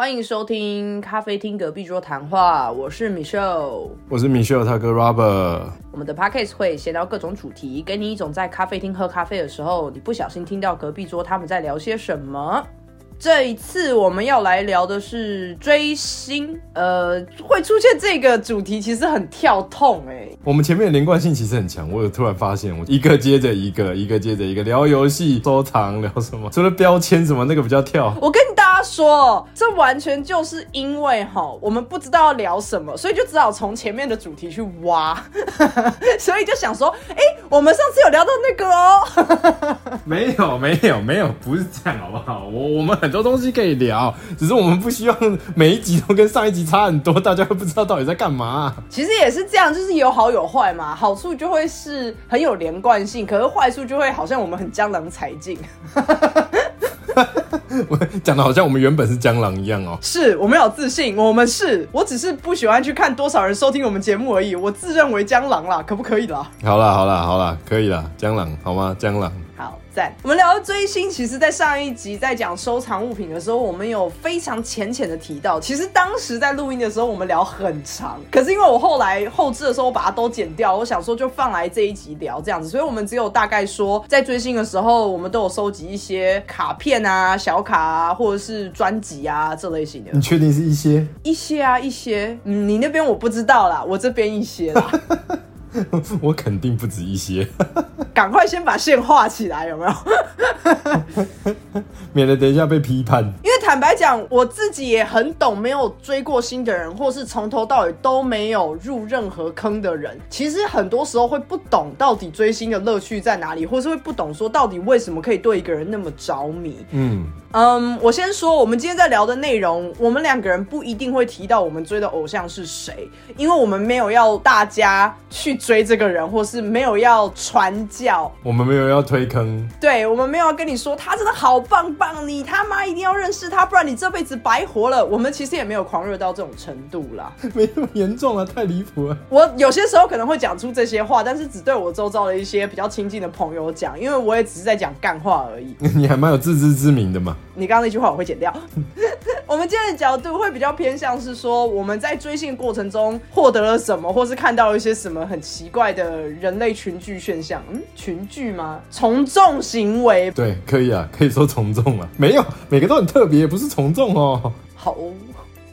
欢迎收听咖啡厅隔壁桌谈话，我是 Michelle。我是米歇尔他哥 Robert。我们的 podcast 会闲聊各种主题，给你一种在咖啡厅喝咖啡的时候，你不小心听到隔壁桌他们在聊些什么。这一次我们要来聊的是追星，呃，会出现这个主题其实很跳痛哎、我们前面的连贯性其实很强，我有突然发现，我一个接着一个，一个接着一个聊游戏、收藏，聊什么？除了标签什么那个比较跳。我跟大家说，这完全就是因为哈，我们不知道要聊什么，所以就只好从前面的主题去挖，所以就想说，哎、我们上次有聊到那个哦，没有没有没有，不是这样好不好？我我们很多东西可以聊，只是我们不希望每一集都跟上一集差很多，大家会不知道到底在干嘛。其实也是这样，就是有好有坏嘛。好处就会是很有连贯性，可是坏处就会好像我们很江郎才尽。我 讲的好像我们原本是江郎一样哦。是我们有自信，我们是，我只是不喜欢去看多少人收听我们节目而已。我自认为江郎啦，可不可以啦？好啦好啦好啦，可以啦，江郎好吗？江郎。我们聊到追星，其实，在上一集在讲收藏物品的时候，我们有非常浅浅的提到。其实当时在录音的时候，我们聊很长，可是因为我后来后置的时候，我把它都剪掉，我想说就放来这一集聊这样子，所以我们只有大概说，在追星的时候，我们都有收集一些卡片啊、小卡啊，或者是专辑啊这类型的你确定是一些？一些啊一些。嗯，你那边我不知道啦，我这边一些啦。我肯定不止一些，赶快先把线画起来，有没有？免得等一下被批判。因为坦白讲，我自己也很懂没有追过星的人，或是从头到尾都没有入任何坑的人，其实很多时候会不懂到底追星的乐趣在哪里，或是会不懂说到底为什么可以对一个人那么着迷。嗯，嗯，我先说，我们今天在聊的内容，我们两个人不一定会提到我们追的偶像是谁，因为我们没有要大家去追这个人，或是没有要传教，我们没有要推坑，对我们没有要跟你说他真的好棒棒，你他妈一定要认识他，不然你这辈子白活了。我们其实也没有狂热到这种程度啦。没那么严重啊，太离谱了。我有些时候可能会讲出这些话，但是只对我周遭的一些比较亲近的朋友讲，因为我也只是在讲干话而已。你还蛮有自知之明的嘛。你刚刚那句话我会剪掉。我们今天的角度会比较偏向是说，我们在追星过程中获得了什么，或是看到了一些什么很奇怪的人类群聚现象。嗯，群聚吗？从众行为。对，可以啊，可以说从众啊。没有，每个都很特别，不是从众哦。好哦。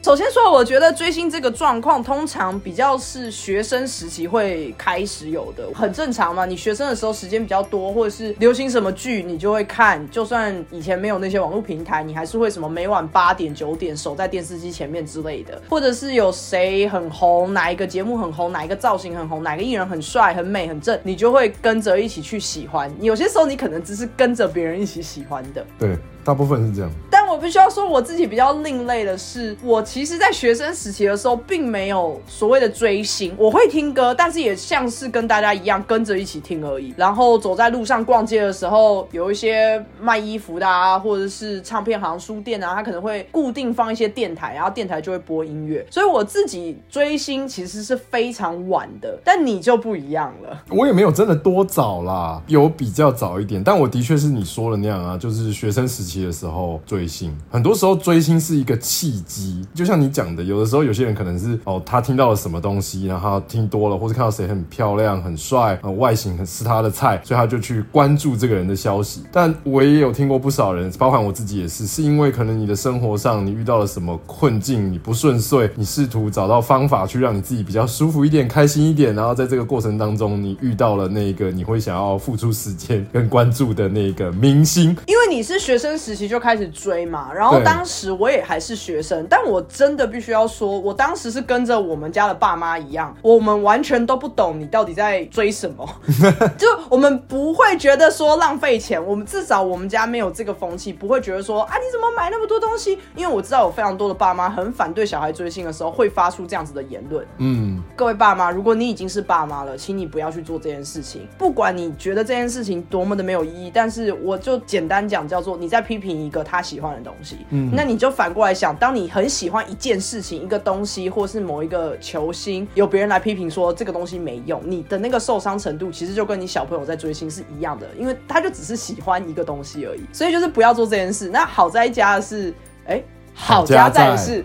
首先说，我觉得追星这个状况通常比较是学生时期会开始有的，很正常嘛。你学生的时候时间比较多，或者是流行什么剧你就会看，就算以前没有那些网络平台，你还是会什么每晚八点九点守在电视机前面之类的，或者是有谁很红，哪一个节目很红，哪一个造型很红，哪个艺人很帅、很美、很正，你就会跟着一起去喜欢。有些时候你可能只是跟着别人一起喜欢的，对，大部分是这样。我必须要说，我自己比较另类的是，我其实，在学生时期的时候，并没有所谓的追星。我会听歌，但是也像是跟大家一样，跟着一起听而已。然后走在路上逛街的时候，有一些卖衣服的啊，或者是唱片行、书店啊，他可能会固定放一些电台，然后电台就会播音乐。所以我自己追星其实是非常晚的，但你就不一样了。我也没有真的多早啦，有比较早一点，但我的确是你说的那样啊，就是学生时期的时候追星，很多时候追星是一个契机，就像你讲的，有的时候有些人可能是哦，他听到了什么东西，然后听多了，或者看到谁很漂亮、很帅，呃，外形很是他的菜，所以他就去关注这个人的消息。但我也有听过不少人，包含我自己也是，是因为可能你的生活上你遇到了什么困境，你不顺遂，你试图找到方法去让你自己比较舒服一点、开心一点，然后在这个过程当中，你遇到了那个你会想要付出时间跟关注的那个明星，因为你是学生时期就开始追嘛，然后当时我也还是学生，但我真的必须要说，我当时是跟着我们家的爸妈一样，我们完全都不懂你到底在追什么，就我们不会觉得说浪费钱，我们至少我们家没有这个风气，不会觉得说啊你怎么买那么多东西？因为我知道有非常多的爸妈很反对小孩追星的时候会发出这样子的言论，嗯，各位爸妈，如果你已经是爸妈了，请你不要去做这件事情。不管你觉得这件事情多么的没有意义，但是我就简单讲，叫做你在批评一个他喜欢的东西。嗯，那你就反过来想，当你很喜欢一件事情、一个东西，或是某一个球星，有别人来批评说这个东西没用，你的那个受伤程度，其实就跟你小朋友在追星是一样的，因为他就只是喜欢一个东西而已。所以就是不要做这件事。那好在家的是，哎、好家在是。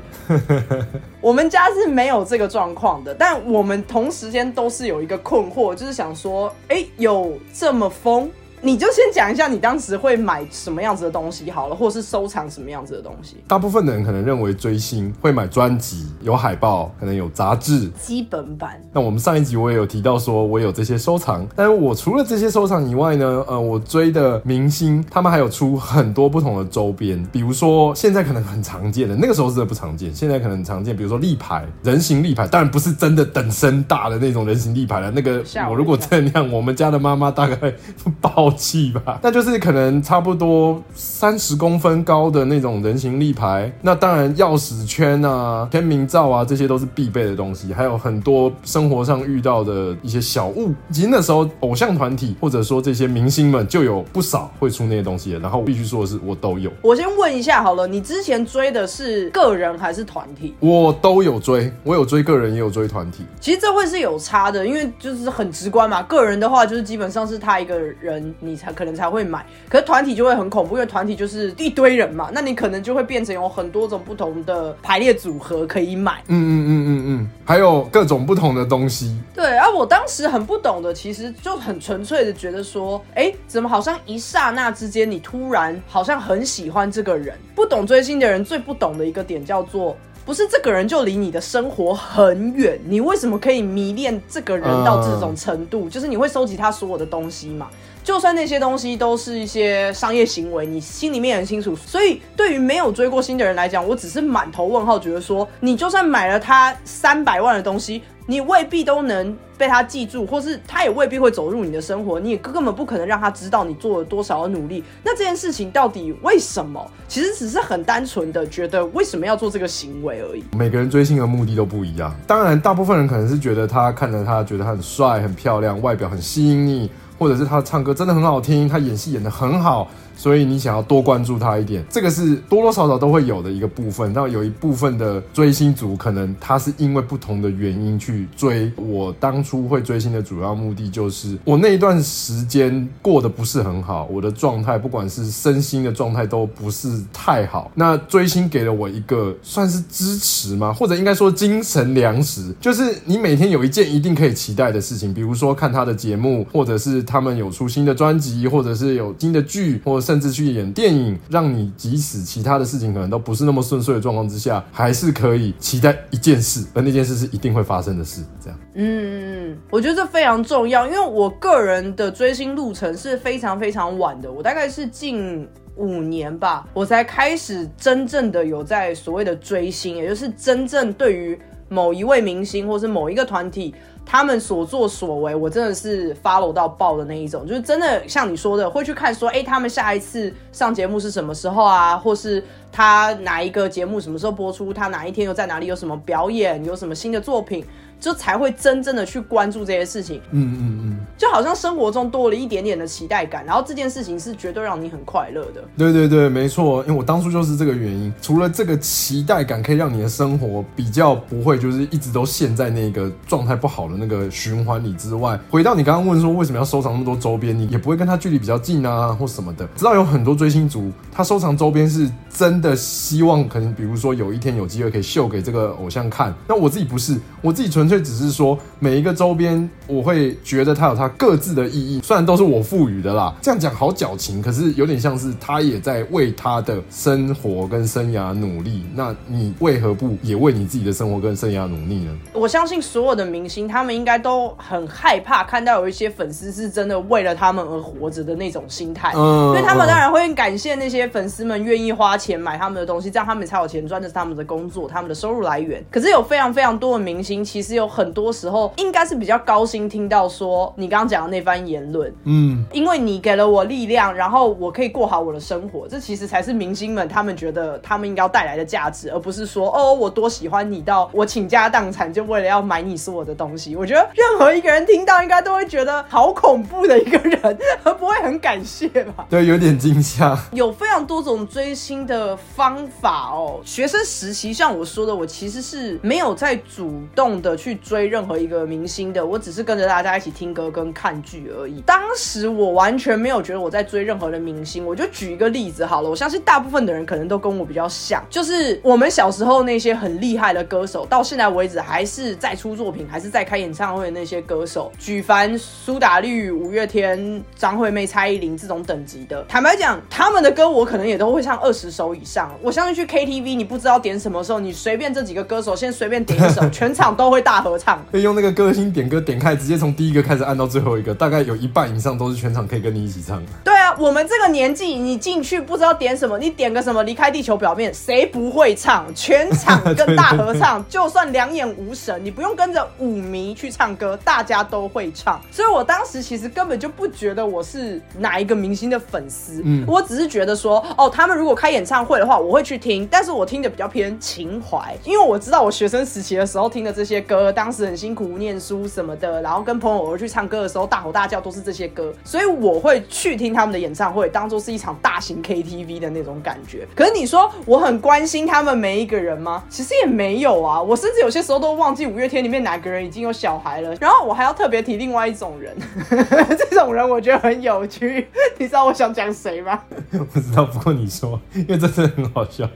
我们家是没有这个状况的，但我们同时间都是有一个困惑，就是想说，哎，有这么疯？你就先讲一下你当时会买什么样子的东西好了，或者是收藏什么样子的东西。大部分的人可能认为追星会买专辑，有海报，可能有杂志，基本版。那我们上一集我也有提到说，我有这些收藏。但是我除了这些收藏以外呢，呃，我追的明星他们还有出很多不同的周边，比如说现在可能很常见的，那个时候真的不常见，现在可能很常见，比如说立牌，人形立牌，当然不是真的等身大的那种人形立牌了。那个我如果这样，我们家的妈妈大概 爆。气吧，那就是可能差不多三十公分高的那种人形立牌。那当然，钥匙圈啊、签名照啊，这些都是必备的东西。还有很多生活上遇到的一些小物。其实那时候，偶像团体或者说这些明星们就有不少会出那些东西。然后我必须说的是，我都有。我先问一下好了，你之前追的是个人还是团体？我都有追，我有追个人，也有追团体。其实这会是有差的，因为就是很直观嘛。个人的话，就是基本上是他一个人。你才可能才会买，可是团体就会很恐怖，因为团体就是一堆人嘛，那你可能就会变成有很多种不同的排列组合可以买。嗯嗯嗯嗯嗯，还有各种不同的东西。对啊，我当时很不懂的，其实就很纯粹的觉得说，哎，怎么好像一刹那之间，你突然好像很喜欢这个人？不懂追星的人最不懂的一个点叫做。不是这个人就离你的生活很远，你为什么可以迷恋这个人到这种程度？就是你会收集他所有的东西嘛？就算那些东西都是一些商业行为，你心里面很清楚。所以对于没有追过星的人来讲，我只是满头问号，觉得说你就算买了他三百万的东西。你未必都能被他记住，或是他也未必会走入你的生活，你也根本不可能让他知道你做了多少的努力。那这件事情到底为什么？其实只是很单纯的觉得为什么要做这个行为而已。每个人追星的目的都不一样，当然大部分人可能是觉得他看着他觉得他很帅、很漂亮，外表很吸引你，或者是他唱歌真的很好听，他演戏演得很好。所以你想要多关注他一点，这个是多多少少都会有的一个部分。那有一部分的追星族，可能他是因为不同的原因去追。我当初会追星的主要目的，就是我那一段时间过得不是很好，我的状态，不管是身心的状态都不是太好。那追星给了我一个算是支持吗？或者应该说精神粮食，就是你每天有一件一定可以期待的事情，比如说看他的节目，或者是他们有出新的专辑，或者是有新的剧，或者甚至去演电影，让你即使其他的事情可能都不是那么顺遂的状况之下，还是可以期待一件事，而那件事是一定会发生的事。这样，嗯，我觉得这非常重要，因为我个人的追星路程是非常非常晚的，我大概是近五年吧，我才开始真正的有在所谓的追星，也就是真正对于某一位明星或是某一个团体。他们所作所为，我真的是 follow 到爆的那一种，就是真的像你说的，会去看说，哎，他们下一次上节目是什么时候啊，或是他哪一个节目什么时候播出，他哪一天又在哪里？有什么表演，有什么新的作品。就才会真正的去关注这些事情，嗯嗯嗯，就好像生活中多了一点点的期待感，然后这件事情是绝对让你很快乐的。对对对，没错，因为我当初就是这个原因。除了这个期待感可以让你的生活比较不会就是一直都陷在那个状态不好的那个循环里之外，回到你刚刚问说为什么要收藏那么多周边，你也不会跟他距离比较近啊或什么的。知道有很多追星族，他收藏周边是真的希望可能比如说有一天有机会可以秀给这个偶像看。那我自己不是，我自己纯。却只是说每一个周边，我会觉得它有它各自的意义，虽然都是我赋予的啦。这样讲好矫情，可是有点像是他也在为他的生活跟生涯努力。那你为何不也为你自己的生活跟生涯努力呢？我相信所有的明星，他们应该都很害怕看到有一些粉丝是真的为了他们而活着的那种心态，嗯因为他们当然会感谢那些粉丝们愿意花钱买他们的东西，这样他们才有钱赚，这是他们的工作，他们的收入来源。可是有非常非常多的明星，其实有。很多时候应该是比较高兴听到说你刚刚讲的那番言论，嗯，因为你给了我力量，然后我可以过好我的生活，这其实才是明星们他们觉得他们应该要带来的价值，而不是说哦我多喜欢你到我倾家荡产就为了要买你所有的东西。我觉得任何一个人听到应该都会觉得好恐怖的一个人，而 不会很感谢吧？对，有点惊吓。有非常多种追星的方法哦。学生时期像我说的，我其实是没有在主动的。去追任何一个明星的，我只是跟着大家一起听歌跟看剧而已。当时我完全没有觉得我在追任何的明星。我就举一个例子好了，我相信大部分的人可能都跟我比较像，就是我们小时候那些很厉害的歌手，到现在为止还是在出作品，还是在开演唱会的那些歌手，举凡苏打绿、五月天、张惠妹、蔡依林这种等级的，坦白讲，他们的歌我可能也都会唱二十首以上。我相信去 KTV，你不知道点什么时候，你随便这几个歌手先随便点一首，全场都会大合唱。可以用那个歌星点歌点开，直接从第一个开始按到最后一个，大概有一半以上都是全场可以跟你一起唱。对啊，我们这个年纪，你进去不知道点什么，你点个什么离开地球表面，谁不会唱？全场跟大合唱，就算两眼无神，你不用跟着舞迷去唱歌，大家都会唱。所以我当时其实根本就不觉得我是哪一个明星的粉丝，嗯，我只是觉得说，哦，他们如果开演唱会的话，我会去听，但是我听的比较偏情怀，因为我知道我学生时期的时候听的这些歌，当时很辛苦念书什么的，然后跟朋友偶尔去唱歌的时候大吼大叫都是这些歌，所以我会去听他们的演唱会，当做是一场大型 KTV 的那种感觉。可是你说我很关心他们每一个人吗？其实也没有啊，我甚至有些时候都忘记五月天里面哪个人已经有小孩了。然后我还要特别提另外一种人，这种人我觉得很有趣。你知道我想讲谁吗？不知道，不过你说，因为真的很好笑。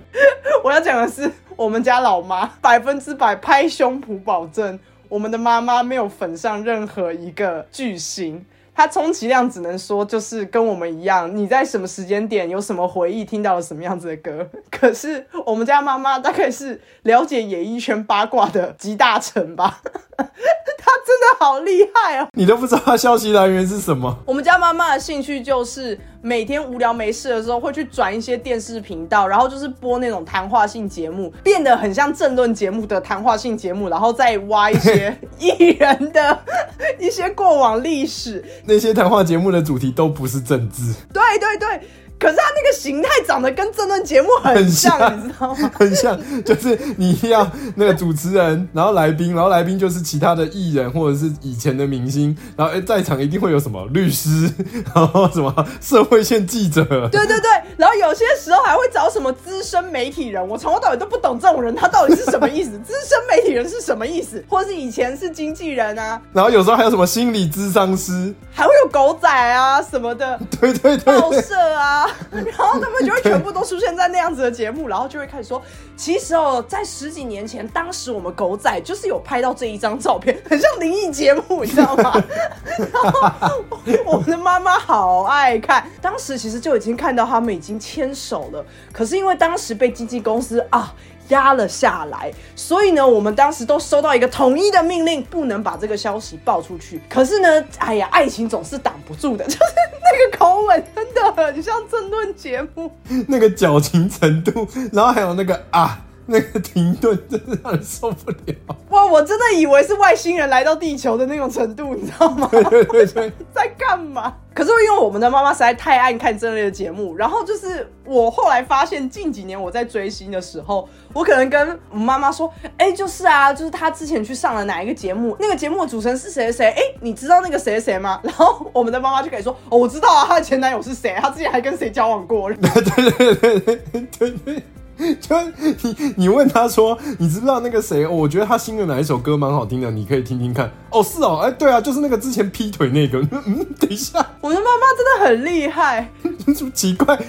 我要讲的是我们家老妈，百分之百拍胸脯保证，我们的妈妈没有粉上任何一个巨星。他充其量只能说，就是跟我们一样，你在什么时间点有什么回忆，听到了什么样子的歌。可是我们家妈妈大概是了解演艺圈八卦的集大成吧，他真的好厉害哦！你都不知道他消息来源是什么？我们家妈妈的兴趣就是每天无聊没事的时候会去转一些电视频道，然后就是播那种谈话性节目，变得很像政论节目的谈话性节目，然后再挖一些 艺人的一些过往历史。那些谈话节目的主题都不是政治，对对对。可是他那个形态长得跟这段节目很像，你知道吗？很像，就是你要那个主持人，然后来宾，然后来宾就是其他的艺人或者是以前的明星，然后哎，在场一定会有什么律师，然后什么社会线记者，对对对，然后有些时候还会找什么资深媒体人，我从头到尾都不懂这种人他到底是什么意思，资深媒体人是什么意思，或是以前是经纪人啊，然后有时候还有什么心理咨商师，还会有狗仔啊什么的，对对对，报社啊。然后他们就会全部都出现在那样子的节目，然后就会开始说，其实哦，在十几年前，当时我们狗仔就是有拍到这一张照片，很像灵异节目，你知道吗？然后我的妈妈好爱看，当时其实就已经看到他们已经牵手了，可是因为当时被经纪公司啊。压了下来，所以呢，我们当时都收到一个统一的命令，不能把这个消息爆出去。可是呢，哎呀，爱情总是挡不住的，就是那个口吻真的很像争论节目，那个矫情程度，然后还有那个啊。那个停顿真的让人受不了哇！我真的以为是外星人来到地球的那种程度，你知道吗？对对对，在干嘛？可是因为我们的妈妈实在太爱看这类的节目，然后就是我后来发现，近几年我在追星的时候，我可能跟妈妈说：“哎，就是啊，就是他之前去上了哪一个节目，那个节目的主持人是谁谁？哎，你知道那个谁谁吗？”然后我们的妈妈就可以说：“哦，我知道啊，他的前男友是谁？他之前还跟谁交往过？”对对对对对对对。就你，你问他说，你知不知道那个谁？我觉得他新的哪一首歌蛮好听的，你可以听听看。哦，是哦，哎，对啊，就是那个之前劈腿那个。嗯，等一下，我的妈妈真的很厉害。奇怪，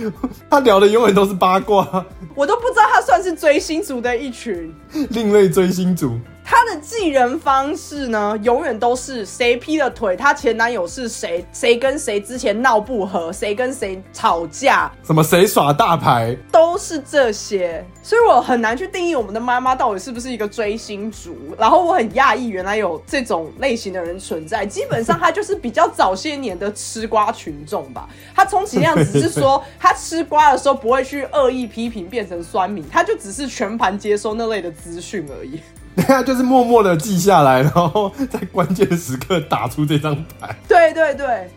他聊的永远都是八卦，我都不知道他算是追星族的一群，另类追星族。他的记人方式呢，永远都是谁劈了腿，她前男友是谁，谁跟谁之前闹不和，谁跟谁吵架，什么谁耍大牌，都是这些。所以我很难去定义我们的妈妈到底是不是一个追星族。然后我很讶异，原来有这种类型的人存在。基本上他就是比较早些年的吃瓜群众吧。他充其量只是说，他吃瓜的时候不会去恶意批评，变成酸民，他就只是全盘接收那类的资讯而已。他就是默默的记下来，然后在关键时刻打出这张牌。对 对对，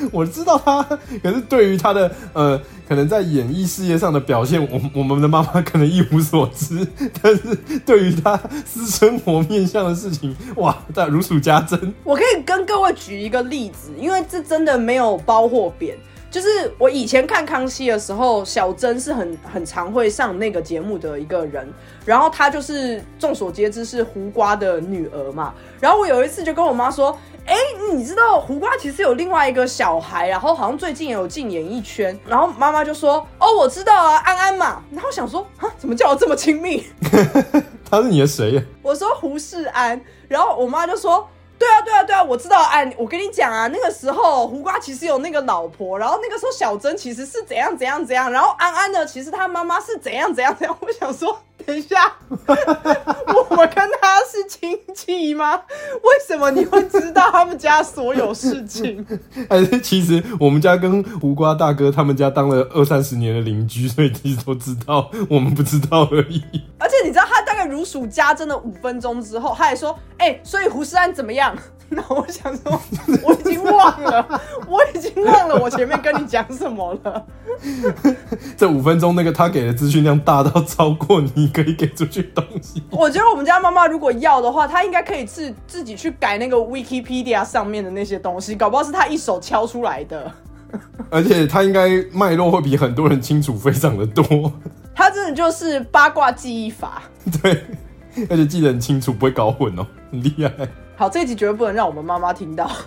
我知道他，可是对于他的呃，可能在演艺事业上的表现，我我们的妈妈可能一无所知。但是对于他私生活面向的事情，哇，在如数家珍。我可以跟各位举一个例子，因为这真的没有包或贬。就是我以前看康熙的时候，小珍是很很常会上那个节目的一个人，然后她就是众所皆知是胡瓜的女儿嘛。然后我有一次就跟我妈说。哎，你知道胡瓜其实有另外一个小孩，然后好像最近也有进演艺圈，然后妈妈就说：“哦，我知道啊，安安嘛。”然后想说：“啊，怎么叫我这么亲密？” 他是你的谁？我说胡世安，然后我妈就说：“对啊，对啊，对啊，我知道。哎，我跟你讲啊，那个时候胡瓜其实有那个老婆，然后那个时候小珍其实是怎样怎样怎样，然后安安呢，其实他妈妈是怎样怎样怎样。”我想说。等一下，我们跟他是亲戚吗？为什么你会知道他们家所有事情？还是其实我们家跟胡瓜大哥他们家当了二三十年的邻居，所以其实都知道，我们不知道而已。而且你知道，他大概如数家珍的五分钟之后，他还说：“哎，所以胡思安怎么样？” 那我想说，我已经忘了，我已经忘了我前面跟你讲什么了。这五分钟，那个他给的资讯量大到超过你可以给出去东西。我觉得我们家妈妈如果要的话，她应该可以自自己去改那个 Wikipedia 上面的那些东西，搞不好是她一手敲出来的。而且她应该脉络会比很多人清楚非常的多。她真的就是八卦记忆法。对，而且记得很清楚，不会搞混哦，很厉害。好，这一集绝对不能让我们妈妈听到。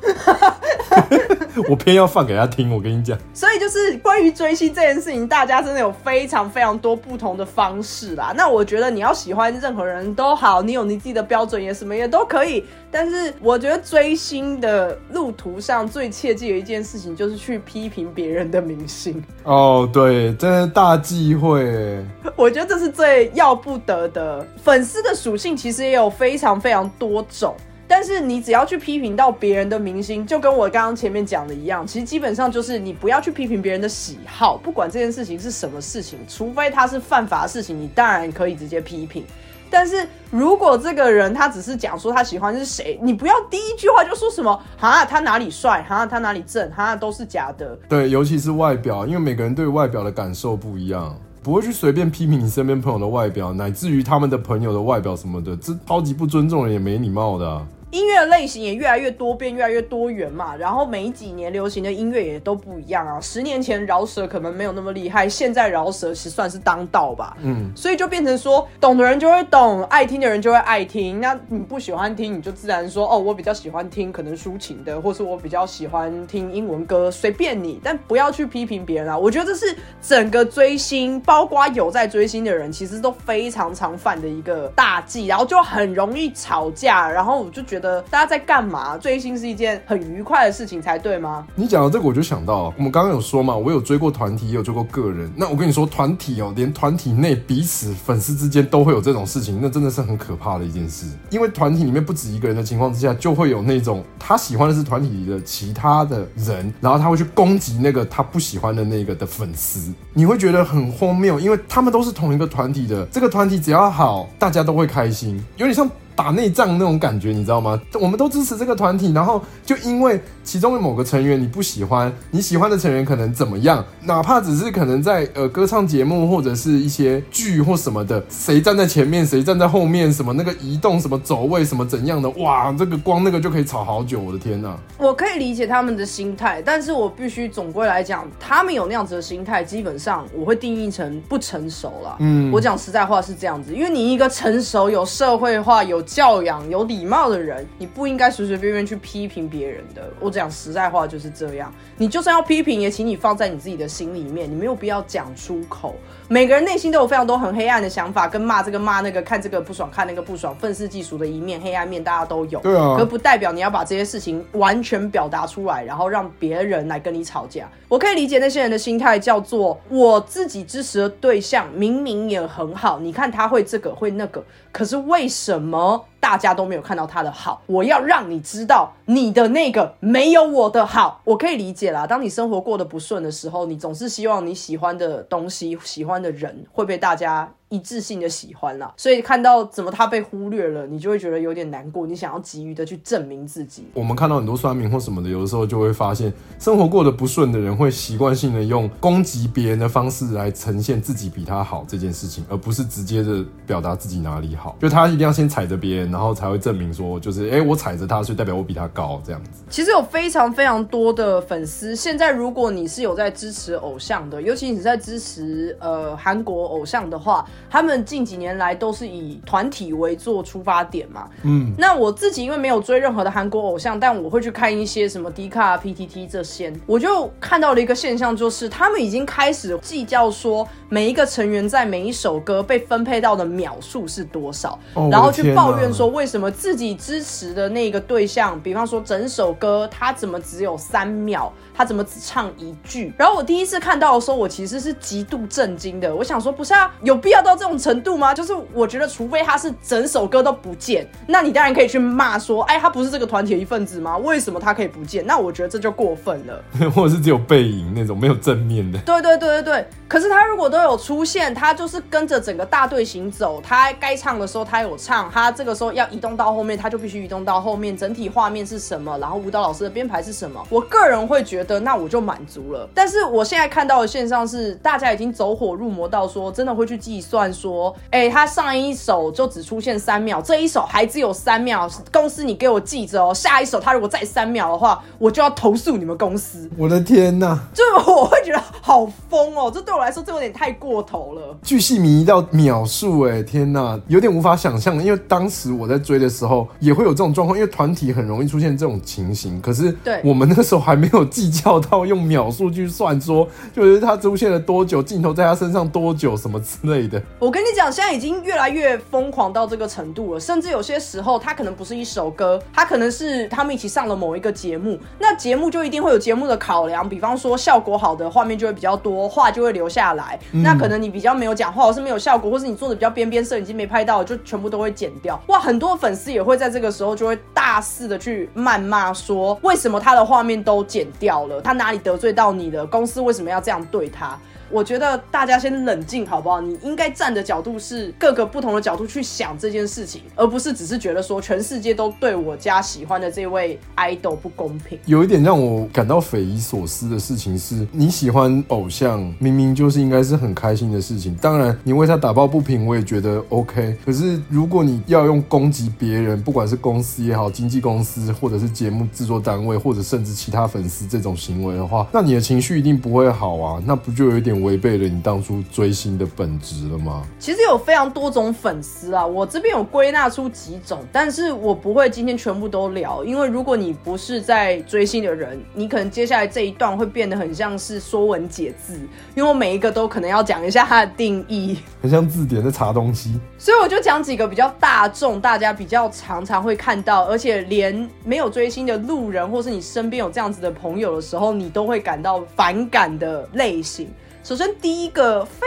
我偏要放给她听，我跟你讲。所以就是关于追星这件事情，大家真的有非常非常多不同的方式啦。那我觉得你要喜欢任何人都好，你有你自己的标准，也什么也都可以。但是我觉得追星的路途上最切记的一件事情，就是去批评别人的明星。哦，对，真的大忌讳。我觉得这是最要不得的。粉丝的属性其实也有非常非常多种。但是你只要去批评到别人的明星，就跟我刚刚前面讲的一样，其实基本上就是你不要去批评别人的喜好，不管这件事情是什么事情，除非他是犯法的事情，你当然可以直接批评。但是如果这个人他只是讲说他喜欢是谁，你不要第一句话就说什么哈他哪里帅哈他哪里正哈都是假的。对，尤其是外表，因为每个人对外表的感受不一样，不会去随便批评你身边朋友的外表，乃至于他们的朋友的外表什么的，这超级不尊重人也没礼貌的。音乐类型也越来越多变，越来越多元嘛。然后每几年流行的音乐也都不一样啊。十年前饶舌可能没有那么厉害，现在饶舌其实算是当道吧。嗯，所以就变成说，懂的人就会懂，爱听的人就会爱听。那你不喜欢听，你就自然说，哦，我比较喜欢听可能抒情的，或是我比较喜欢听英文歌，随便你。但不要去批评别人啊。我觉得这是整个追星，包括有在追星的人，其实都非常常犯的一个大忌，然后就很容易吵架。然后我就觉得。大家在干嘛？追星是一件很愉快的事情才对吗？你讲到这个，我就想到，我们刚刚有说嘛，我有追过团体，也有追过个人。那我跟你说，团体哦，连团体内彼此粉丝之间都会有这种事情，那真的是很可怕的一件事。因为团体里面不止一个人的情况之下，就会有那种他喜欢的是团体里的其他的人，然后他会去攻击那个他不喜欢的那个的粉丝，你会觉得很荒谬，因为他们都是同一个团体的，这个团体只要好，大家都会开心，有点像。打内仗那种感觉，你知道吗？我们都支持这个团体，然后就因为其中的某个成员你不喜欢，你喜欢的成员可能怎么样，哪怕只是可能在呃歌唱节目或者是一些剧或什么的，谁站在前面，谁站在后面，什么那个移动什么走位什么怎样的，哇，这个光那个就可以吵好久，我的天呐！我可以理解他们的心态，但是我必须总归来讲，他们有那样子的心态，基本上我会定义成不成熟了。嗯，我讲实在话是这样子，因为你一个成熟、有社会化、有教养、有礼貌的人，你不应该随随便便去批评别人的。我讲实在话就是这样。你就算要批评，也请你放在你自己的心里面，你没有必要讲出口。每个人内心都有非常多很黑暗的想法，跟骂这个骂那个，看这个不爽，看那个不爽，愤世嫉俗的一面、黑暗面，大家都有。对啊。可不代表你要把这些事情完全表达出来，然后让别人来跟你吵架。我可以理解那些人的心态，叫做我自己支持的对象明明也很好，你看他会这个会那个，可是为什么大家都没有看到他的好？我要让你知道你的那个没有我的好。我可以理解啦，当你生活过得不顺的时候，你总是希望你喜欢的东西、喜欢的人会被大家。一致性的喜欢啦，所以看到怎么他被忽略了，你就会觉得有点难过。你想要急于的去证明自己。我们看到很多酸民或什么的，有的时候就会发现，生活过得不顺的人会习惯性的用攻击别人的方式来呈现自己比他好这件事情，而不是直接的表达自己哪里好。就他一定要先踩着别人，然然后才会证明说，就是哎、我踩着他，所以代表我比他高这样子。其实有非常非常多的粉丝。现在如果你是有在支持偶像的，尤其你是在支持呃韩国偶像的话，他们近几年来都是以团体为做出发点嘛。嗯，那我自己因为没有追任何的韩国偶像，但我会去看一些什么 D 卡、PTT 这些，我就看到了一个现象，就是他们已经开始计较说每一个成员在每一首歌被分配到的秒数是多少，哦然后去抱怨说为什么自己支持的那个对象，比方说整首歌他怎么只有三秒，他怎么只唱一句？然后我第一次看到的时候，我其实是极度震惊的。我想说，不是啊，有必要到这种程度吗？就是我觉得，除非他是整首歌都不见，那你当然可以去骂说，哎，他不是这个团体的一份子吗？为什么他可以不见？那我觉得这就过分了。或者是只有背影那种没有正面的。对对对对对，可是他如果都有出现，他就是跟着整个大队行走，他该唱的时候他有唱，他这个时候要移动到后面，他就必须移动到后面，整体画面是什么，然后舞蹈老师的编排是什么，我个人会觉得那我就满足了。但是我现在看到的现象是，大家已经走火入魔到说，真的会去计算说，哎，他上一首就只出现三秒，这一首还只有三秒，公司你给我记着哦，下一首他如果再三秒的话，我就要投诉你们公司。我的天呐！就是我会觉得好疯哦，这对我来说这有点太过头了。巨细迷到秒数，哎，天呐，有点无法想象。因为当时我在追的时候，也会有这种状况，因为团体很容易出现这种情形。可是，对我们那时候还没有计较到用秒数去算说，就是他出现了多久，镜头在他身上多久，什么之类的。我跟你讲，现在已经越来越疯狂到这个程度了，甚至有些时候，他可能不是一首歌，他可能是他们一起上了某一个节目，那节目就一定会有节目的考量，比方说效果好的画面就会比较多，话就会留下来。那可能你比较没有讲话，或是没有效果，或是你做的比较边边，摄影机没拍到，就全部都会剪掉。哇，很多粉丝也会在这个时候就会大肆的去谩骂说，为什么他的画面都剪掉他哪里得罪到你了？公司为什么要这样对他？我觉得大家先冷静好不好？你应该站的角度是各个不同的角度去想这件事情，而不是只是觉得说全世界都对我家喜欢的这位 idol 不公平。有一点让我感到匪夷所思的事情是，你喜欢偶像，明明就是应该是很开心的事情。当然，你为他打抱不平，我也觉得 OK。可是，如果你要用攻击别人，不管是公司也好，经纪公司，或者是节目制作单位，或者甚至其他粉丝这种行为的话，那你的情绪一定不会好啊。那不就有一点点违背了你当初追星的本质了吗？其实有非常多种粉丝啊，我这边有归纳出几种，但是我不会今天全部都聊，因为如果你不是在追星的人，你可能接下来这一段会变得很像是说文解字，因为我每一个都可能要讲一下它的定义。很像字典在查东西。所以我就讲几个比较大众，大家比较常常会看到，而且连没有追星的路人，或是你身边有这样子的朋友的时候，你都会感到反感的类型。首先，第一个非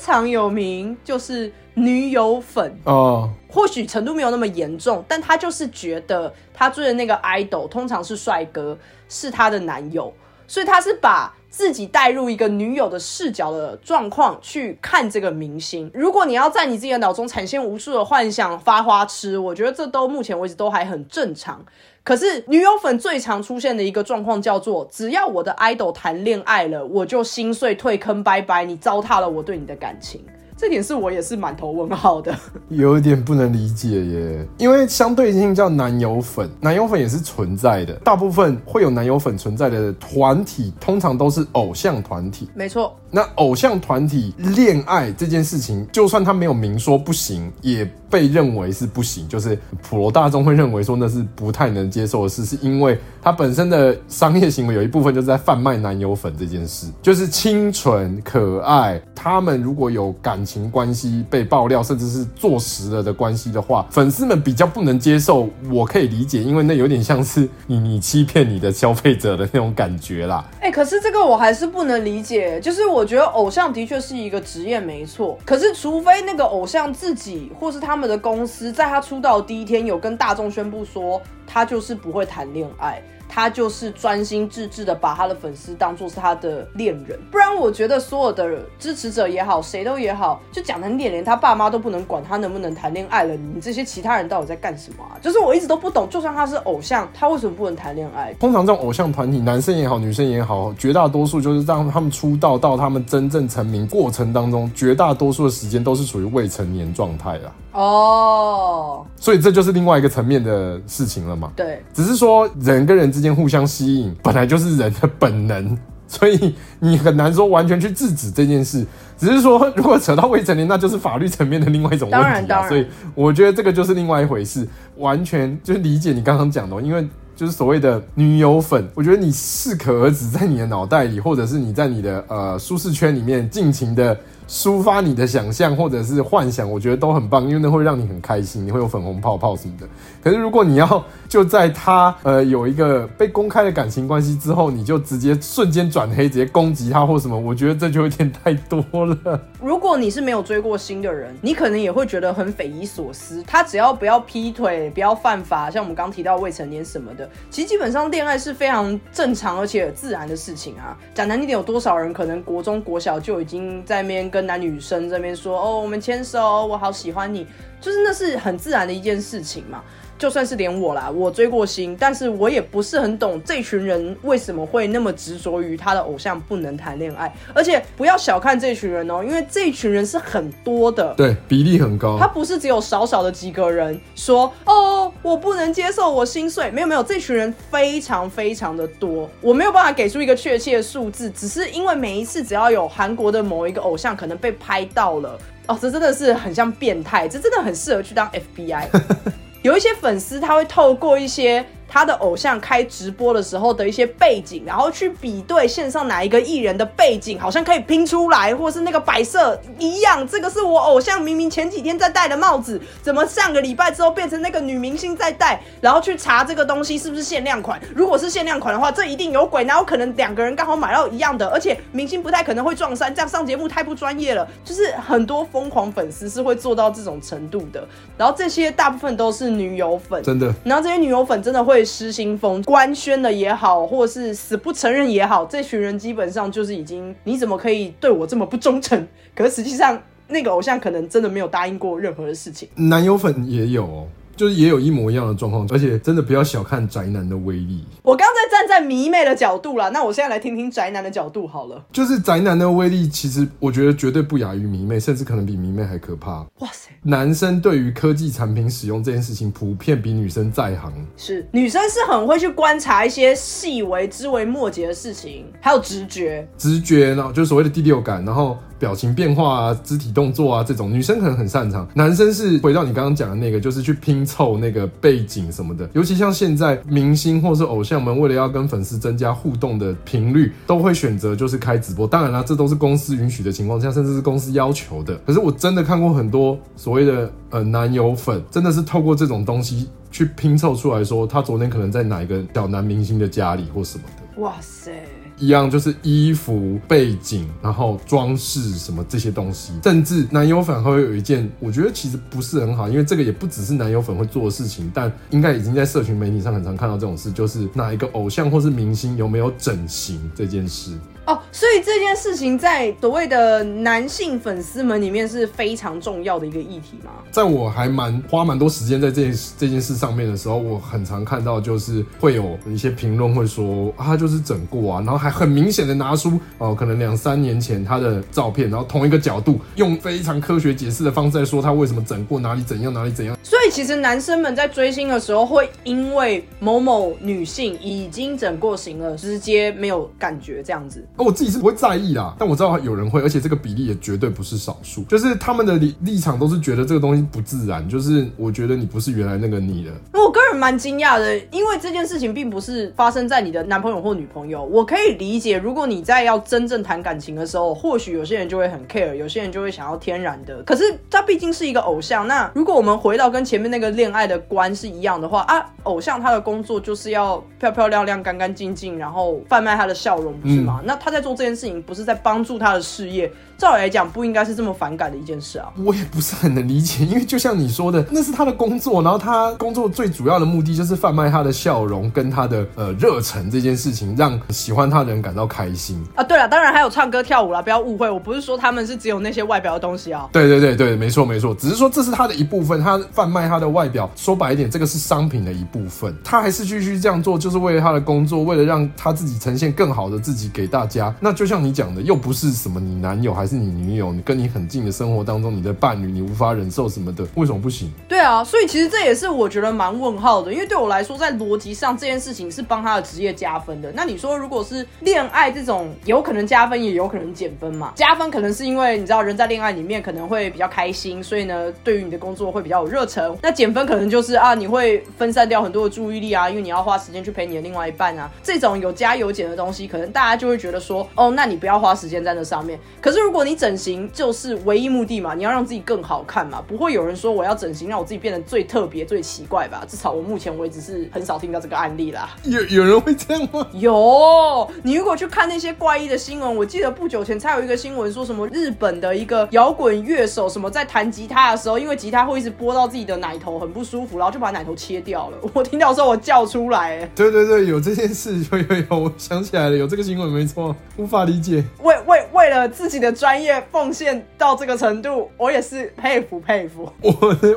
常有名，就是女友粉。哦，或许程度没有那么严重，但他就是觉得他追的那个 idol 通常是帅哥，是他的男友，所以他是把自己带入一个女友的视角的状况去看这个明星。如果你要在你自己的脑中产生无数的幻想、发花痴，我觉得这都目前为止都还很正常。可是女友粉最常出现的一个状况叫做，只要我的 idol 谈恋爱了，我就心碎退坑，拜拜，你糟蹋了我对你的感情。这点是我也是满头问号的。有一点不能理解耶，因为相对性叫男友粉，男友粉也是存在的。大部分会有男友粉存在的团体，通常都是偶像团体。没错，那偶像团体恋爱这件事情，就算他没有明说不行，也被认为是不行，就是普罗大众会认为说那是不太能接受的事，是因为他本身的商业行为有一部分就是在贩卖男友粉这件事，就是清纯可爱。他们如果有感情关系被爆料，甚至是坐实了的关系的话，粉丝们比较不能接受，我可以理解，因为那有点像是你你欺骗你的消费者的那种感觉啦。哎、可是这个我还是不能理解。就是我我觉得偶像的确是一个职业，没错。可是除非那个偶像自己或是他们的公司，在他出道第一天有跟大众宣布说他就是不会谈恋爱，他就是专心致志的把他的粉丝当做是他的恋人。不然，我觉得所有的支持者也好，谁都也好，就讲很点，连他爸妈都不能管他能不能谈恋爱了。你们这些其他人到底在干什么啊？就是我一直都不懂，就算他是偶像，他为什么不能谈恋爱？通常这种偶像团体，男生也好，女生也好，绝大多数就是让他们出道到他们真正成名过程当中，绝大多数的时间都是属于未成年状态啦。哦，所以这就是另外一个层面的事情了嘛。对，只是说人跟人之间互相吸引，本来就是人的本能，所以你很难说完全去制止这件事。只是说，如果扯到未成年，那就是法律层面的另外一种问题啊。所以我觉得这个就是另外一回事，完全就是理解你刚刚讲的，因为就是所谓的女友粉，我觉得你适可而止，在你的脑袋里，或者是你在你的呃舒适圈里面尽情的。抒发你的想象或者是幻想，我觉得都很棒，因为那会让你很开心，你会有粉红泡泡什么的。可是如果你要就在他呃有一个被公开的感情关系之后，你就直接瞬间转黑，直接攻击他或什么，我觉得这就有点太多了。如果你是没有追过星的人，你可能也会觉得很匪夷所思。他只要不要劈腿，不要犯法，像我们刚提到未成年什么的，其实基本上恋爱是非常正常而且自然的事情啊。讲难听点，有多少人可能国中国小就已经在面跟跟男女生这边说哦，我们牵手，我好喜欢你，就是那是很自然的一件事情嘛。就算是连我啦，我追过星，但是我也不是很懂这群人为什么会那么执着于他的偶像不能谈恋爱。而且不要小看这群人哦，因为这群人是很多的，对，比例很高。他不是只有少少的几个人说哦，我不能接受，我心碎。没有没有，这群人非常非常的多，我没有办法给出一个确切的数字，只是因为每一次只要有韩国的某一个偶像可能被拍到了，哦，这真的是很像变态，这真的很适合去当 FBI。有一些粉丝，他会透过一些。他的偶像开直播的时候的一些背景，然后去比对线上哪一个艺人的背景，好像可以拼出来，或是那个摆设一样。这个是我偶像明明前几天在戴的帽子，怎么上个礼拜之后变成那个女明星在戴？然后去查这个东西是不是限量款？如果是限量款的话，这一定有鬼，哪有可能两个人刚好买到一样的？而且明星不太可能会撞衫，这样上节目太不专业了。就是很多疯狂粉丝是会做到这种程度的。然后这些大部分都是女友粉，真的。然后这些女友粉真的会。失心疯、官宣的也好，或是死不承认也好，这群人基本上就是已经，你怎么可以对我这么不忠诚？可实际上，那个偶像可能真的没有答应过任何的事情。男友粉也有。就是也有一模一样的状况，而且真的不要小看宅男的威力。我刚在站在迷妹的角度啦，那我现在来听听宅男的角度好了。就是宅男的威力，其实我觉得绝对不亚于迷妹，甚至可能比迷妹还可怕。哇塞！男生对于科技产品使用这件事情，普遍比女生在行。是，女生是很会去观察一些细微、枝微末节的事情，还有直觉。直觉，然后就是所谓的第六感，然后。表情变化啊，肢体动作啊，这种女生可能很擅长，男生是回到你刚刚讲的那个，就是去拼凑那个背景什么的。尤其像现在明星或是偶像们，为了要跟粉丝增加互动的频率，都会选择就是开直播。当然啦，这都是公司允许的情况下，甚至是公司要求的。可是我真的看过很多所谓的呃男友粉，真的是透过这种东西去拼凑出来说，他昨天可能在哪一个小男明星的家里或什么的。哇塞！一样就是衣服、背景，然后装饰什么这些东西，甚至男友粉还会有一件，我觉得其实不是很好，因为这个也不只是男友粉会做的事情，但应该已经在社群媒体上很常看到这种事，就是哪一个偶像或是明星有没有整形这件事。哦，所以这件事情在所谓的男性粉丝们里面是非常重要的一个议题吗？在我还蛮花蛮多时间在这件这件事上面的时候，我很常看到就是会有一些评论会说啊，他就是整过啊，然后还很明显的拿出哦，可能两三年前他的照片，然后同一个角度用非常科学解释的方式来说他为什么整过哪里怎样哪里怎样。所以其实男生们在追星的时候，会因为某某女性已经整过型了，直接没有感觉这样子。我自己是不会在意啦，但我知道有人会，而且这个比例也绝对不是少数。就是他们的立立场都是觉得这个东西不自然，就是我觉得你不是原来那个你了。我个人蛮惊讶的，因为这件事情并不是发生在你的男朋友或女朋友。我可以理解，如果你在要真正谈感情的时候，或许有些人就会很 care，有些人就会想要天然的。可是他毕竟是一个偶像，那如果我们回到跟前面那个恋爱的关是一样的话啊，偶像他的工作就是要漂漂亮亮、干干净净，然后贩卖他的笑容，不是吗？那他。他在做这件事情不是在帮助他的事业，照理来讲不应该是这么反感的一件事啊。我也不是很能理解，因为就像你说的，那是他的工作，然后他工作最主要的目的就是贩卖他的笑容跟他的呃热忱这件事情，让喜欢他的人感到开心啊。对了，当然还有唱歌跳舞啦，不要误会，我不是说他们是只有那些外表的东西啊。对对对对，没错没错，只是说这是他的一部分，他贩卖他的外表，说白一点，这个是商品的一部分，他还是继续这样做，就是为了他的工作，为了让他自己呈现更好的自己给大家。那就像你讲的，又不是什么你男友还是你女友，你跟你很近的生活当中，你的伴侣，你无法忍受什么的，为什么不行？对啊，所以其实这也是我觉得蛮问号的，因为对我来说，在逻辑上这件事情是帮他的职业加分的。那你说，如果是恋爱这种，有可能加分，也有可能减分嘛？加分可能是因为你知道，人在恋爱里面可能会比较开心，所以呢，对于你的工作会比较有热忱。那减分可能就是啊，你会分散掉很多的注意力啊，因为你要花时间去陪你的另外一半啊。这种有加有减的东西，可能大家就会觉得说，哦，那你不要花时间在那上面。可是如果你整形就是唯一目的嘛，你要让自己更好看嘛，不会有人说我要整形让我自己变得最特别、最奇怪吧？至少我目前为止是很少听到这个案例啦。有有人会这样吗？有，你如果去看那些怪异的新闻，我记得不久前才有一个新闻说什么日本的一个摇滚乐手，什么在弹吉他的时候，因为吉他会一直拨到自己的奶头，很不舒服，然后就把奶头切掉了。我听到时候我叫出来，对对对，有这件事，有有有，我想起来了，有这个新闻，没错，无法理解。为为为了自己的专业奉献到这个程度，我也是佩服佩服，我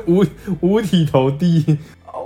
五五体投地。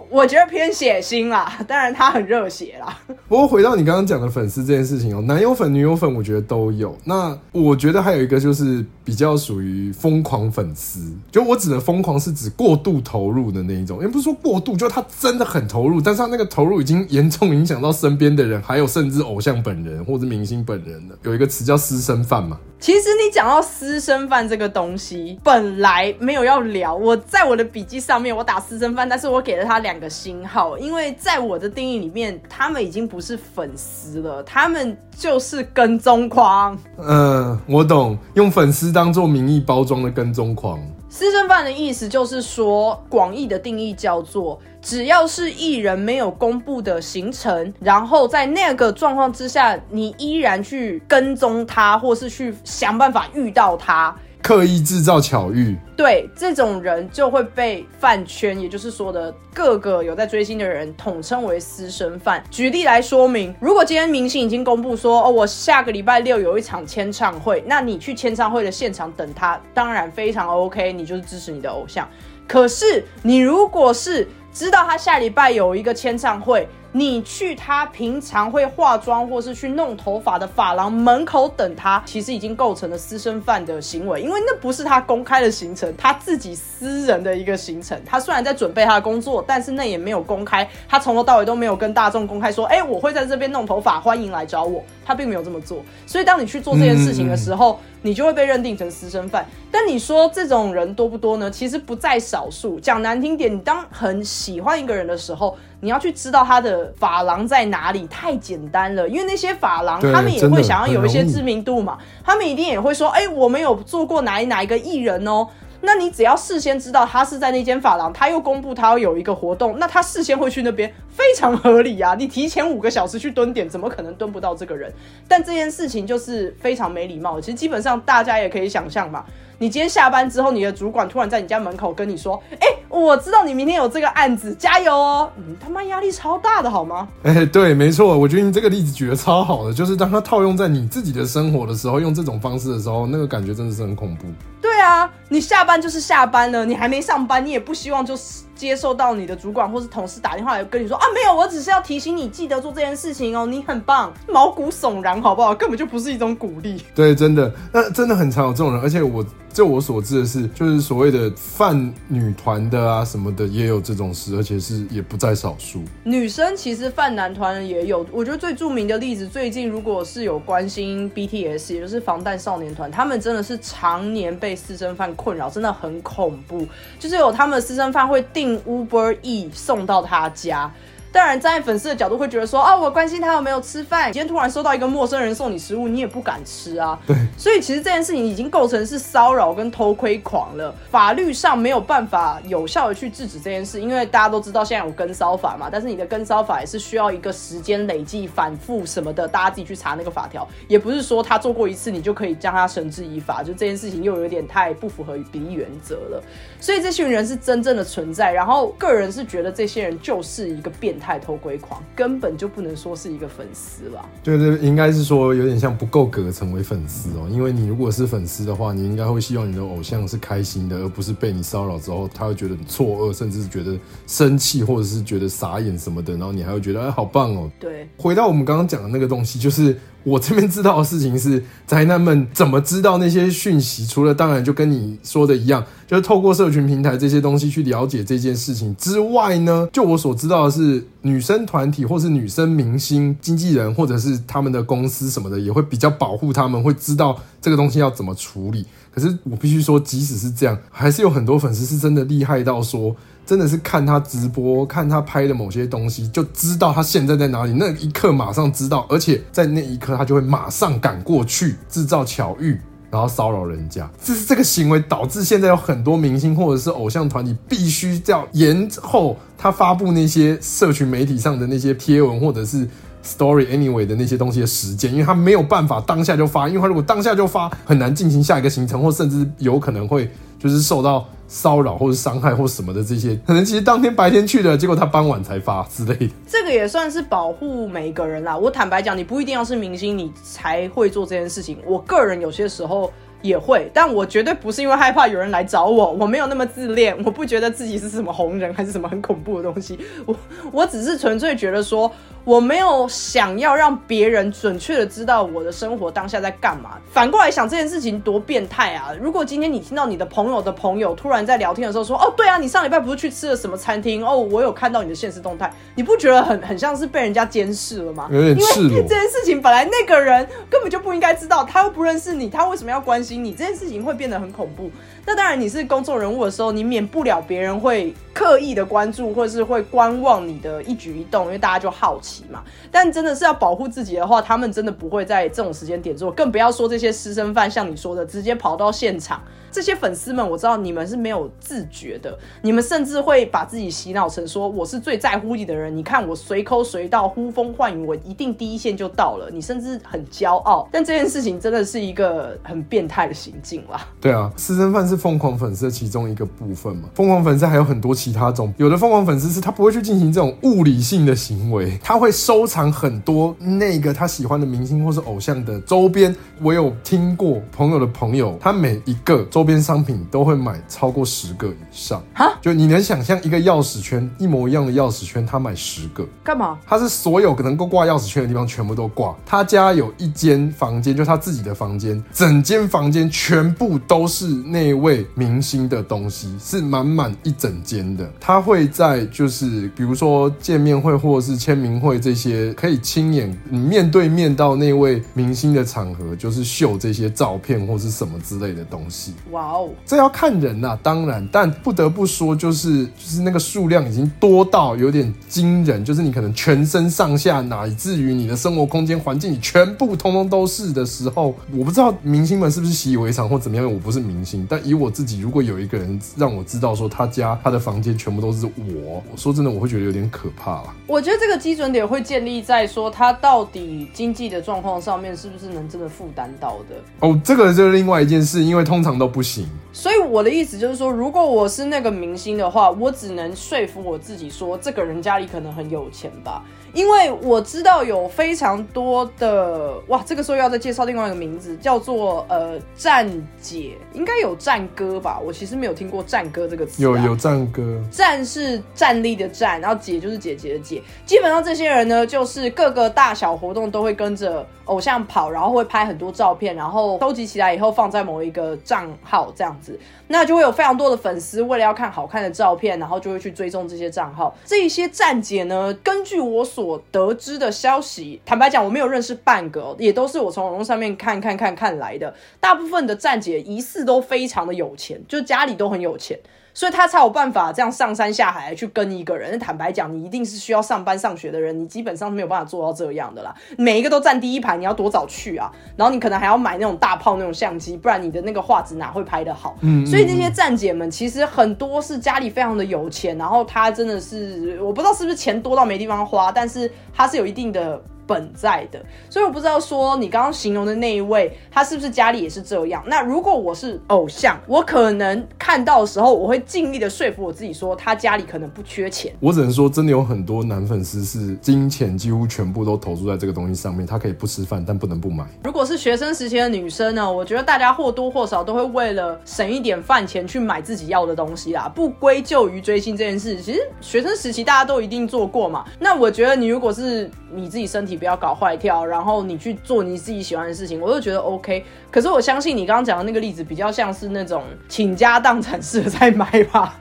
我觉得偏血腥啦，当然他很热血啦。不过回到你刚刚讲的粉丝这件事情哦，男友粉、女友粉，我觉得都有。那我觉得还有一个就是比较属于疯狂粉丝，就我指的疯狂是指过度投入的那一种，也不是说过度，就他真的很投入，但是他那个投入已经严重影响到身边的人，还有甚至偶像本人或者明星本人了。有一个词叫私生饭嘛。其实你讲到私生饭这个东西，本来没有要聊，我在我的笔记上面我打私生饭，但是我给了他两个星号，因为在我的定义里面，他们已经不是粉丝了，他们就是跟踪狂。嗯，我懂，用粉丝当做名义包装的跟踪狂。私生饭的意思就是说，广义的定义叫做，只要是艺人没有公布的行程，然后在那个状况之下，你依然去跟踪他，或是去想办法遇到他。刻意制造巧遇，对这种人就会被饭圈，也就是说的各个有在追星的人统称为私生饭。举例来说明，如果今天明星已经公布说，哦，我下个礼拜六有一场签唱会，那你去签唱会的现场等他，当然非常 OK，你就是支持你的偶像。可是你如果是知道他下礼拜有一个签唱会，你去他平常会化妆或是去弄头发的发廊门口等他，其实已经构成了私生饭的行为，因为那不是他公开的行程，他自己私人的一个行程。他虽然在准备他的工作，但是那也没有公开，他从头到尾都没有跟大众公开说，哎，我会在这边弄头发，欢迎来找我。他并没有这么做，所以当你去做这件事情的时候，你就会被认定成私生饭。但你说这种人多不多呢？其实不在少数。讲难听点，你当很喜欢一个人的时候，你要去知道他的发廊在哪里，太简单了。因为那些发廊，他们也会想要有一些知名度嘛，他们一定也会说，哎，我们有做过哪哪一个艺人哦。那你只要事先知道他是在那间发廊，他又公布他要有一个活动，那他事先会去那边，非常合理啊！你提前五个小时去蹲点，怎么可能蹲不到这个人？但这件事情就是非常没礼貌。其实基本上大家也可以想象嘛。你今天下班之后，你的主管突然在你家门口跟你说：“哎，我知道你明天有这个案子，加油哦！”你他妈压力超大的好吗？哎，对，没错，我觉得你这个例子举得超好的，就是当他套用在你自己的生活的时候，用这种方式的时候，那个感觉真的是很恐怖。对啊，你下班就是下班了，你还没上班，你也不希望就是接受到你的主管或是同事打电话来跟你说啊，没有，我只是要提醒你记得做这件事情哦，你很棒，毛骨悚然，好不好？根本就不是一种鼓励。对，真的，那真的很常有这种人，而且我。就我所知的是，就是所谓的泛女团的啊什么的，也有这种事，而且是也不在少数。女生其实泛男团也有，我觉得最著名的例子，最近如果是有关心 BTS，也就是防弹少年团，他们真的是常年被私生饭困扰，真的很恐怖。就是有他们的私生饭会订 Uber E 送到他家。当然，站在粉丝的角度会觉得说，啊，我关心他有没有吃饭。今天突然收到一个陌生人送你食物，你也不敢吃啊。对。所以其实这件事情已经构成是骚扰跟偷窥狂了，法律上没有办法有效的去制止这件事，因为大家都知道现在有跟骚法嘛。但是你的跟骚法也是需要一个时间累计、反复什么的，大家自己去查那个法条，也不是说他做过一次你就可以将他绳之以法。就这件事情又有点太不符合比例原则了。所以这群人是真正的存在，然后个人是觉得这些人就是一个变态偷窥狂。根本就不能说是一个粉丝吧？对对，应该是说有点像不够格成为粉丝哦。因为你如果是粉丝的话，你应该会希望你的偶像是开心的，而不是被你骚扰之后，他会觉得错愕，甚至是觉得生气，或者是觉得傻眼什么的。然后你还会觉得哎，好棒哦。对，回到我们刚刚讲的那个东西，就是我这边知道的事情是，宅男们怎么知道那些讯息？除了当然就跟你说的一样。就是透过社群平台这些东西去了解这件事情之外呢，就我所知道的是，女生团体或是女生明星、经纪人或者是他们的公司什么的，也会比较保护他们，会知道这个东西要怎么处理。可是我必须说，即使是这样，还是有很多粉丝是真的厉害到说，真的是看他直播、看他拍的某些东西，就知道他现在在哪里，那一刻马上知道，而且在那一刻他就会马上赶过去，制造巧遇。然后骚扰人家，这是这个行为导致现在有很多明星或者是偶像团体必须要延后他发布那些社群媒体上的那些贴文或者是 story anyway 的那些东西的时间，因为他没有办法当下就发，因为他如果当下就发，很难进行下一个行程，或甚至有可能会就是受到。骚扰或者伤害或什么的这些，可能其实当天白天去的，结果他傍晚才发之类的。这个也算是保护每一个人啦。我坦白讲，你不一定要是明星，你才会做这件事情。我个人有些时候也会，但我绝对不是因为害怕有人来找我，我没有那么自恋，我不觉得自己是什么红人还是什么很恐怖的东西。我我只是纯粹觉得说。我没有想要让别人准确的知道我的生活当下在干嘛。反过来想，这件事情多变态啊！如果今天你听到你的朋友的朋友突然在聊天的时候说：“哦，对啊，你上礼拜不是去吃了什么餐厅？哦，我有看到你的现实动态。”你不觉得很很像是被人家监视了吗？有点赤裸。这件事情本来那个人根本就不应该知道，他又不认识你，他为什么要关心你？这件事情会变得很恐怖。那当然，你是公众人物的时候，你免不了别人会刻意的关注，或者是会观望你的一举一动，因为大家就好奇嘛。但真的是要保护自己的话，他们真的不会在这种时间点做，更不要说这些私生饭，像你说的，直接跑到现场。这些粉丝们，我知道你们是没有自觉的，你们甚至会把自己洗脑成说我是最在乎你的人。你看我随口随到，呼风唤雨，我一定第一线就到了。你甚至很骄傲，但这件事情真的是一个很变态的行径啦。对啊，私生饭是疯狂粉丝的其中一个部分嘛。疯狂粉丝还有很多其他种，有的疯狂粉丝是他不会去进行这种物理性的行为，他会收藏很多那个他喜欢的明星或是偶像的周边。我有听过朋友的朋友，他每一个周边商品都会买超过十个以上，哈，就你能想象一个钥匙圈一模一样的钥匙圈，他买十个干嘛？他是所有能够挂钥匙圈的地方全部都挂。他家有一间房间，就他自己的房间，整间房间全部都是那位明星的东西，是满满一整间的。他会在就是比如说见面会或者是签名会这些，可以亲眼面对面到那位明星的场合，就是秀这些照片或是什么之类的东西。哇哦，这要看人呐，当然，但不得不说，就是就是那个数量已经多到有点惊人，就是你可能全身上下，乃至于你的生活空间环境，你全部通通都是的时候，我不知道明星们是不是习以为常或怎么样。我不是明星，但以我自己，如果有一个人让我知道说他家他的房间全部都是我，我说真的，我会觉得有点可怕了。我觉得这个基准点会建立在说他到底经济的状况上面是不是能真的负担到的。哦，这个就是另外一件事，因为通常都不行。所以我的意思就是说，如果我是那个明星的话，我只能说服我自己说，这个人家里可能很有钱吧。因为我知道有非常多的哇，这个时候要再介绍另外一个名字，叫做呃战姐，应该有战哥吧？我其实没有听过战哥这个词。有有战哥，战是站立的战，然后姐就是姐姐的姐。基本上这些人呢，就是各个大小活动都会跟着偶像跑，然后会拍很多照片，然后收集起来以后放在某一个账号这样子，那就会有非常多的粉丝为了要看好看的照片，然后就会去追踪这些账号。这些站姐呢，根据我所得知的消息，坦白讲，我没有认识半个，也都是我从网络上面看看看看来的。大部分的站姐疑似都非常的有钱，就家里都很有钱。所以他才有办法这样上山下海去跟一个人。坦白讲，你一定是需要上班上学的人，你基本上没有办法做到这样的啦。每一个都站第一排，你要多早去啊？然后你可能还要买那种大炮那种相机，不然你的那个画质哪会拍得好？嗯，所以这些站姐们其实很多是家里非常的有钱，然后他真的是我不知道是不是钱多到没地方花，但是他是有一定的。本在的，所以我不知道说你刚刚形容的那一位，他是不是家里也是这样？那如果我是偶像，我可能看到的时候，我会尽力的说服我自己说，他家里可能不缺钱。我只能说，真的有很多男粉丝是金钱几乎全部都投注在这个东西上面，他可以不吃饭，但不能不买。如果是学生时期的女生呢？我觉得大家或多或少都会为了省一点饭钱去买自己要的东西啦。不归咎于追星这件事，其实学生时期大家都一定做过嘛。那我觉得你如果是你自己身体。不要搞坏跳，然后你去做你自己喜欢的事情，我就觉得 OK。可是我相信你刚刚讲的那个例子，比较像是那种倾家荡产式的在买吧。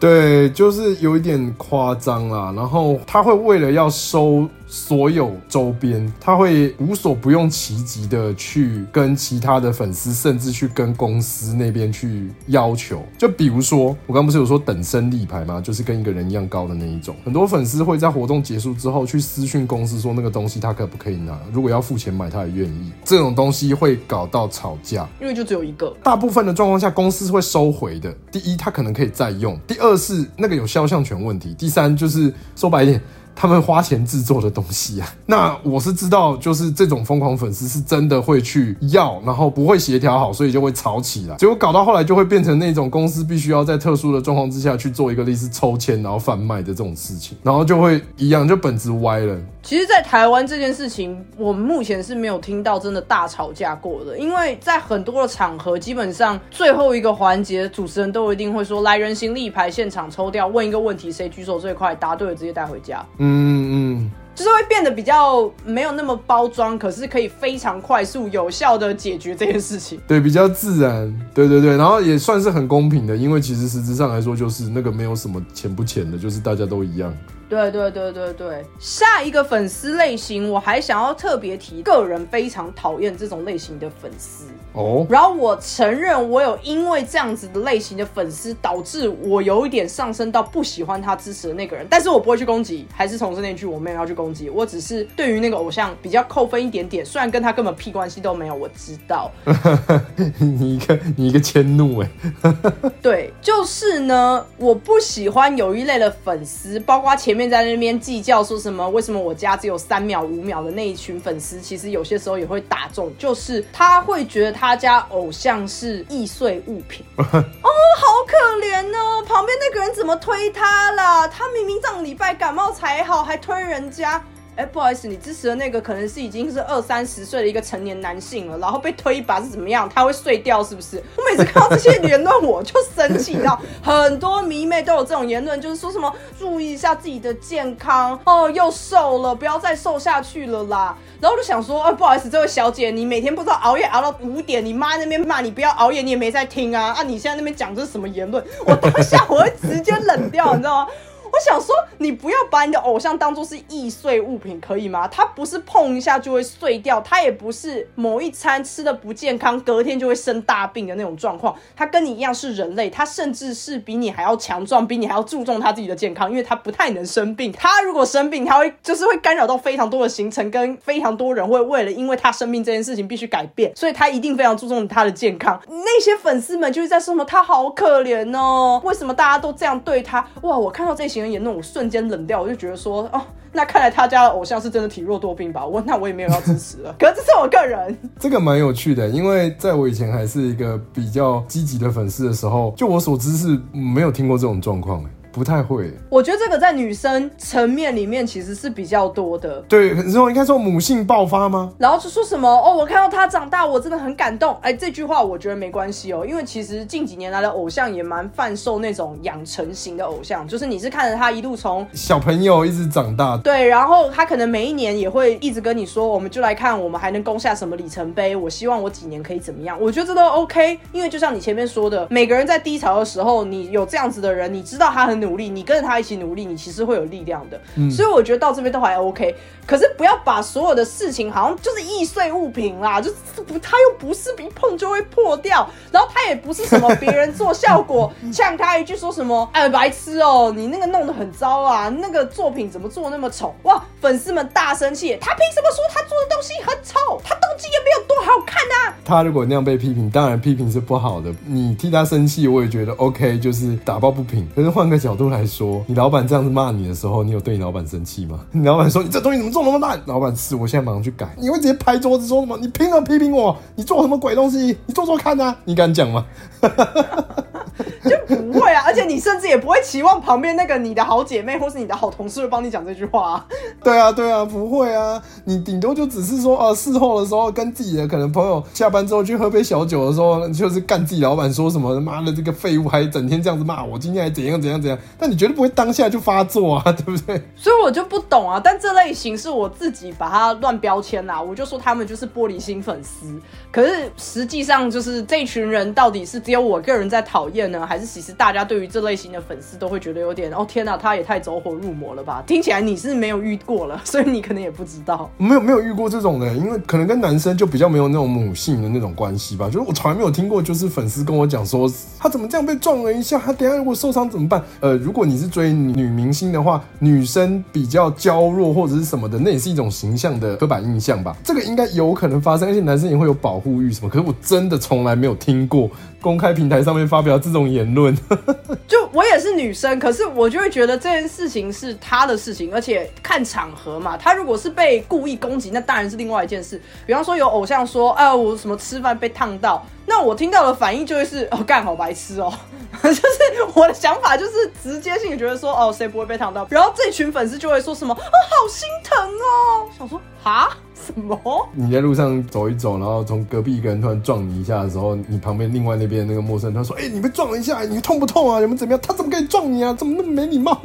对，就是有一点夸张啦。然后他会为了要收。所有周边，他会无所不用其极的去跟其他的粉丝，甚至去跟公司那边去要求。就比如说，我刚不是有说等身立牌吗？就是跟一个人一样高的那一种。很多粉丝会在活动结束之后去私讯公司说那个东西他可不可以拿？如果要付钱买，他也愿意。这种东西会搞到吵架，因为就只有一个。大部分的状况下，公司会收回的。第一，他可能可以再用；第二是那个有肖像权问题；第三就是说白一点。他们花钱制作的东西啊，那我是知道，就是这种疯狂粉丝是真的会去要，然后不会协调好，所以就会吵起来，结果搞到后来就会变成那种公司必须要在特殊的状况之下去做一个类似抽签然后贩卖的这种事情，然后就会一样，就本质歪了。其实，在台湾这件事情，我们目前是没有听到真的大吵架过的，因为在很多的场合，基本上最后一个环节，主持人都一定会说：“来人行立牌，现场抽掉，问一个问题，谁举手最快，答对了直接带回家。”嗯嗯，就是会变得比较没有那么包装，可是可以非常快速有效的解决这件事情。对，比较自然。对对对，然后也算是很公平的，因为其实实质上来说，就是那个没有什么钱不钱的，就是大家都一样。对对对对对，下一个粉丝类型，我还想要特别提，个人非常讨厌这种类型的粉丝哦。然后我承认，我有因为这样子的类型的粉丝，导致我有一点上升到不喜欢他支持的那个人，但是我不会去攻击，还是重申那句，我没有要去攻击，我只是对于那个偶像比较扣分一点点，虽然跟他根本屁关系都没有，我知道。你一个你一个迁怒哎，对，就是呢，我不喜欢有一类的粉丝，包括前面。在那边计较说什么？为什么我家只有三秒、五秒的那一群粉丝，其实有些时候也会打中，就是他会觉得他家偶像是易碎物品。哦，好可怜哦，旁边那个人怎么推他了？他明明上礼拜感冒才好，还推人家。哎，不好意思，你支持的那个可能是已经是二三十岁的一个成年男性了，然后被推一把是怎么样？他会碎掉是不是？我每次看到这些言论，我就生气你知道很多迷妹都有这种言论，就是说什么注意一下自己的健康哦，又瘦了，不要再瘦下去了啦。然后我就想说，啊，不好意思，这位小姐，你每天不知道熬夜熬到五点，你妈那边骂你不要熬夜，你也没在听啊啊！你现在那边讲这是什么言论？我当下我会直接冷掉，你知道吗？我想说，你不要把你的偶像当做是易碎物品，可以吗？他不是碰一下就会碎掉，他也不是某一餐吃的不健康，隔天就会生大病的那种状况。他跟你一样是人类，他甚至是比你还要强壮，比你还要注重他自己的健康，因为他不太能生病。他如果生病，他会就是会干扰到非常多的行程，跟非常多人会为了因为他生病这件事情必须改变，所以他一定非常注重他的健康。那些粉丝们就是在说什么他好可怜哦，为什么大家都这样对他？哇，我看到这些。言论我瞬间冷掉，我就觉得说，哦，那看来他家的偶像是真的体弱多病吧？我那我也没有要支持了。可是这是我个人，这个蛮有趣的，因为在我以前还是一个比较积极的粉丝的时候，就我所知是没有听过这种状况。不太会，我觉得这个在女生层面里面其实是比较多的。对，然后应该说母性爆发吗？然后就说什么哦，我看到他长大，我真的很感动。哎，这句话我觉得没关系哦，因为其实近几年来的偶像也蛮贩售那种养成型的偶像，就是你是看着他一路从小朋友一直长大。对，然后他可能每一年也会一直跟你说，我们就来看我们还能攻下什么里程碑。我希望我几年可以怎么样？我觉得这都 OK，因为就像你前面说的，每个人在低潮的时候，你有这样子的人，你知道他很。努力，你跟着他一起努力，你其实会有力量的。嗯所以我觉得到这边都还 OK。可是不要把所有的事情好像就是易碎物品啦，就是不，他又不是一碰就会破掉，然后他也不是什么别人做效果 呛他一句说什么，哎，白痴哦，你那个弄得很糟啊，那个作品怎么做那么丑？哇，粉丝们大生气，他凭什么说他做的东西很丑？他动机也没有多好看啊！他如果那样被批评，当然批评是不好的，你替他生气，我也觉得 OK，就是打抱不平。可是换个角度来说，你老板这样子骂你的时候，你有对你老板生气吗？你老板说你这东西怎么做那么烂？老板是，我现在马上去改。你会直接拍桌子说什么？你凭什么批评我？你做什么鬼东西？你做做看啊！你敢讲吗？就不会啊，而且你甚至也不会期望旁边那个你的好姐妹或是你的好同事会帮你讲这句话。对啊，对啊，不会啊，你顶多就只是说，呃，事后的时候跟自己的可能朋友下班之后去喝杯小酒的时候，就是干自己老板说什么，妈的这个废物还整天这样子骂我，今天还怎样怎样怎样，但你绝对不会当下就发作啊，对不对？所以我就不懂啊，但这类型是我自己把它乱标签啦，我就说他们就是玻璃心粉丝，可是实际上就是这群人到底是只有我个人在讨厌呢，还是其实大家对于这类型的粉丝都会觉得有点哦天哪，他也太走火入魔了吧？听起来你是没有遇过了，所以你可能也不知道。没有没有遇过这种的，因为可能跟男生就比较没有那种母性的那种关系吧。就是我从来没有听过，就是粉丝跟我讲说他怎么这样被撞了一下，他等下如果受伤怎么办？呃，如果你是追女明星的话，女生比较娇弱或者是什么的，那也是一种形象的刻板印象吧。这个应该有可能发生，而且男生也会有保护欲什么。可是我真的从来没有听过公开平台上面发表这种言论。就我也是女生，可是我就会觉得这件事情是他的事情，而且看场合嘛。他如果是被故意攻击，那当然是另外一件事。比方说有偶像说，哎，我什么吃饭被烫到，那我听到的反应就会是，哦，干好白痴哦。就是我的想法就是直接性觉得说，哦，谁不会被烫到？然后这群粉丝就会说什么，哦，好心疼哦。想说，哈。什么？你在路上走一走，然后从隔壁一个人突然撞你一下的时候，你旁边另外那边那个陌生人他说：“哎，你被撞了一下，你痛不痛啊？你们怎么样？他怎么可以撞你啊？怎么那么没礼貌？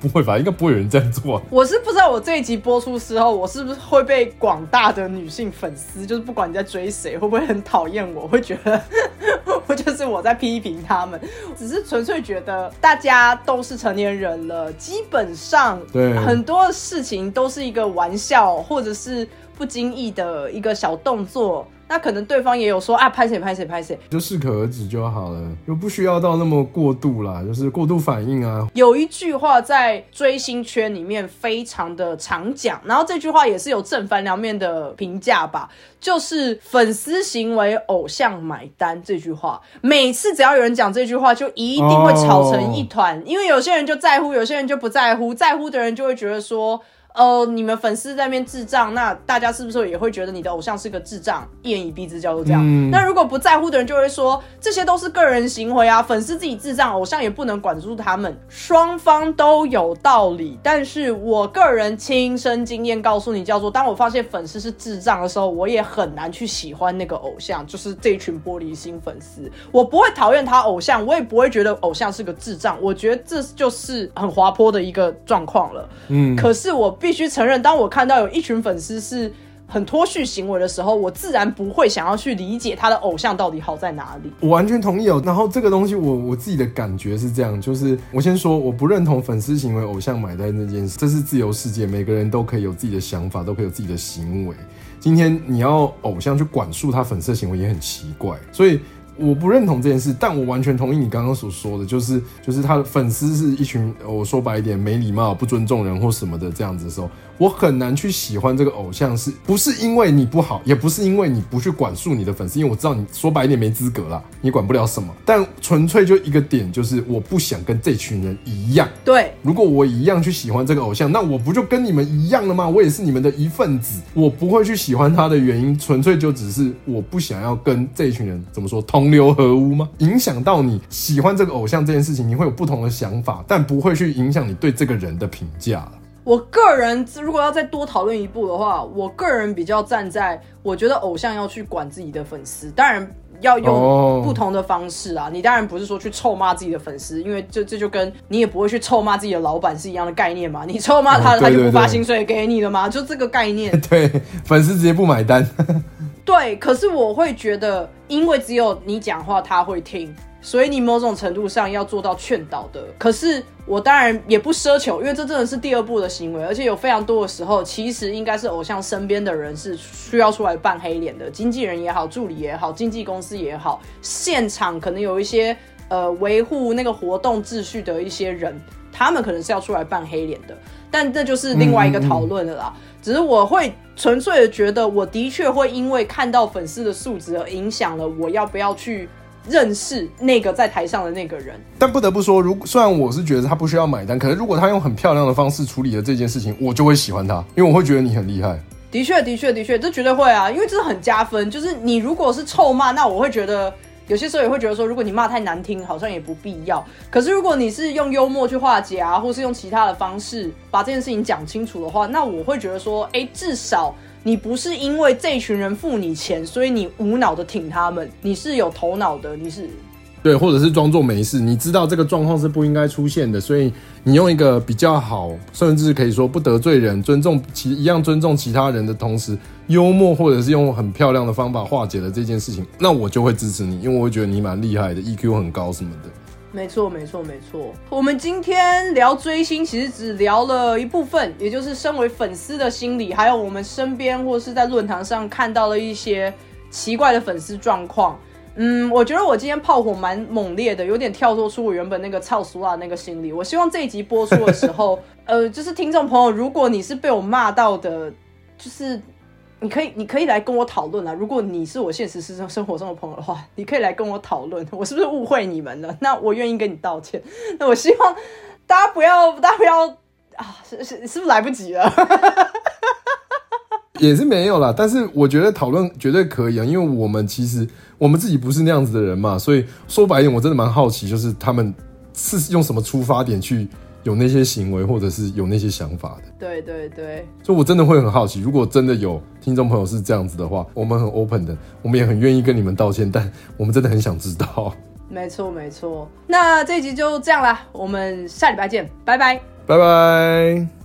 不会吧？应该不会有人这样做。啊我是不知道我这一集播出之后，我是不是会被广大的女性粉丝，就是不管你在追谁，会不会很讨厌我？会觉得 我就是我在批评他们，只是纯粹觉得大家都是成年人了，基本上对很多事情都是一个玩笑，或者是。不经意的一个小动作，那可能对方也有说啊，拍谁拍谁拍谁，就适可而止就好了，又不需要到那么过度啦，就是过度反应啊。有一句话在追星圈里面非常的常讲，然后这句话也是有正反两面的评价吧，就是粉丝行为，偶像买单。这句话每次只要有人讲这句话，就一定会吵成一团，因为有些人就在乎，有些人就不在乎，在乎的人就会觉得说。呃，你们粉丝在那边智障，那大家是不是也会觉得你的偶像是个智障？一言以蔽之叫做这样。那如果不在乎的人就会说，这些都是个人行为啊，粉丝自己智障，偶像也不能管住他们。双方都有道理，但是我个人亲身经验告诉你，叫做当我发现粉丝是智障的时候，我也很难去喜欢那个偶像，就是这群玻璃心粉丝。我不会讨厌他偶像，我也不会觉得偶像是个智障。我觉得这就是很滑坡的一个状况了。嗯，可是我。必须承认，当我看到有一群粉丝是很脱序行为的时候，我自然不会想要去理解他的偶像到底好在哪里。我完全同意哦。然后这个东西，我我自己的感觉是这样，就是我先说，我不认同粉丝行为偶像买单这件事，这是自由世界，每个人都可以有自己的想法，都可以有自己的行为。今天你要偶像去管束他粉丝行为也很奇怪，所以。我不认同这件事，但我完全同意你刚刚所说的，就是就是他的粉丝是一群，我说白一点，没礼貌、不尊重人或什么的这样子的时候，我很难去喜欢这个偶像，是不是因为你不好，也不是因为你不去管束你的粉丝，因为我知道你说白一点没资格啦，你管不了什么，但纯粹就一个点，就是我不想跟这群人一样。对，如果我一样去喜欢这个偶像，那我不就跟你们一样了吗？我也是你们的一份子，我不会去喜欢他的原因，纯粹就只是我不想要跟这群人怎么说。同流合污吗？影响到你喜欢这个偶像这件事情，你会有不同的想法，但不会去影响你对这个人的评价我个人如果要再多讨论一步的话，我个人比较站在，我觉得偶像要去管自己的粉丝，当然要用不同的方式啊。你当然不是说去臭骂自己的粉丝，因为这这就跟你也不会去臭骂自己的老板是一样的概念嘛。你臭骂他，他就不发薪水给你了嘛？就这个概念。对，粉丝直接不买单。对，可是我会觉得，因为只有你讲话他会听，所以你某种程度上要做到劝导的。可是我当然也不奢求，因为这真的是第二步的行为，而且有非常多的时候，其实应该是偶像身边的人是需要出来扮黑脸的，经纪人也好，助理也好，经纪公司也好，现场可能有一些呃维护那个活动秩序的一些人，他们可能是要出来扮黑脸的，但这就是另外一个讨论了啦。只是我会纯粹的觉得，我的确会因为看到粉丝的素质而影响了我要不要去认识那个在台上的那个人。但不得不说，如虽然我是觉得他不需要买单，可是如果他用很漂亮的方式处理了这件事情，我就会喜欢他，因为我会觉得你很厉害。的确，的确，的确，这绝对会啊，因为这是很加分。就是你如果是臭骂，那我会觉得。有些时候也会觉得说，如果你骂太难听，好像也不必要。可是如果你是用幽默去化解啊，或是用其他的方式把这件事情讲清楚的话，那我会觉得说，哎，至少你不是因为这群人付你钱，所以你无脑的挺他们，你是有头脑的，你是。对，或者是装作没事，你知道这个状况是不应该出现的，所以你用一个比较好，甚至可以说不得罪人、尊重其一样尊重其他人的同时，幽默或者是用很漂亮的方法化解了这件事情，那我就会支持你，因为我会觉得你蛮厉害的，EQ 很高什么的。没错，没错，没错。我们今天聊追星，其实只聊了一部分，也就是身为粉丝的心理，还有我们身边或是在论坛上看到了一些奇怪的粉丝状况。嗯，我觉得我今天炮火蛮猛烈的，有点跳脱出我原本那个操俗啊那个心理。我希望这一集播出的时候，呃，就是听众朋友，如果你是被我骂到的，就是你可以，你可以来跟我讨论啊。如果你是我现实生生活中的朋友的话，你可以来跟我讨论，我是不是误会你们了？那我愿意跟你道歉。那我希望大家不要，大家不要啊，是是是不是来不及了？也是没有啦，但是我觉得讨论绝对可以啊，因为我们其实我们自己不是那样子的人嘛，所以说白一点，我真的蛮好奇，就是他们是用什么出发点去有那些行为，或者是有那些想法的。对对对，所以我真的会很好奇，如果真的有听众朋友是这样子的话，我们很 open 的，我们也很愿意跟你们道歉，但我们真的很想知道。没错没错，那这集就这样啦，我们下礼拜见，拜拜，拜拜。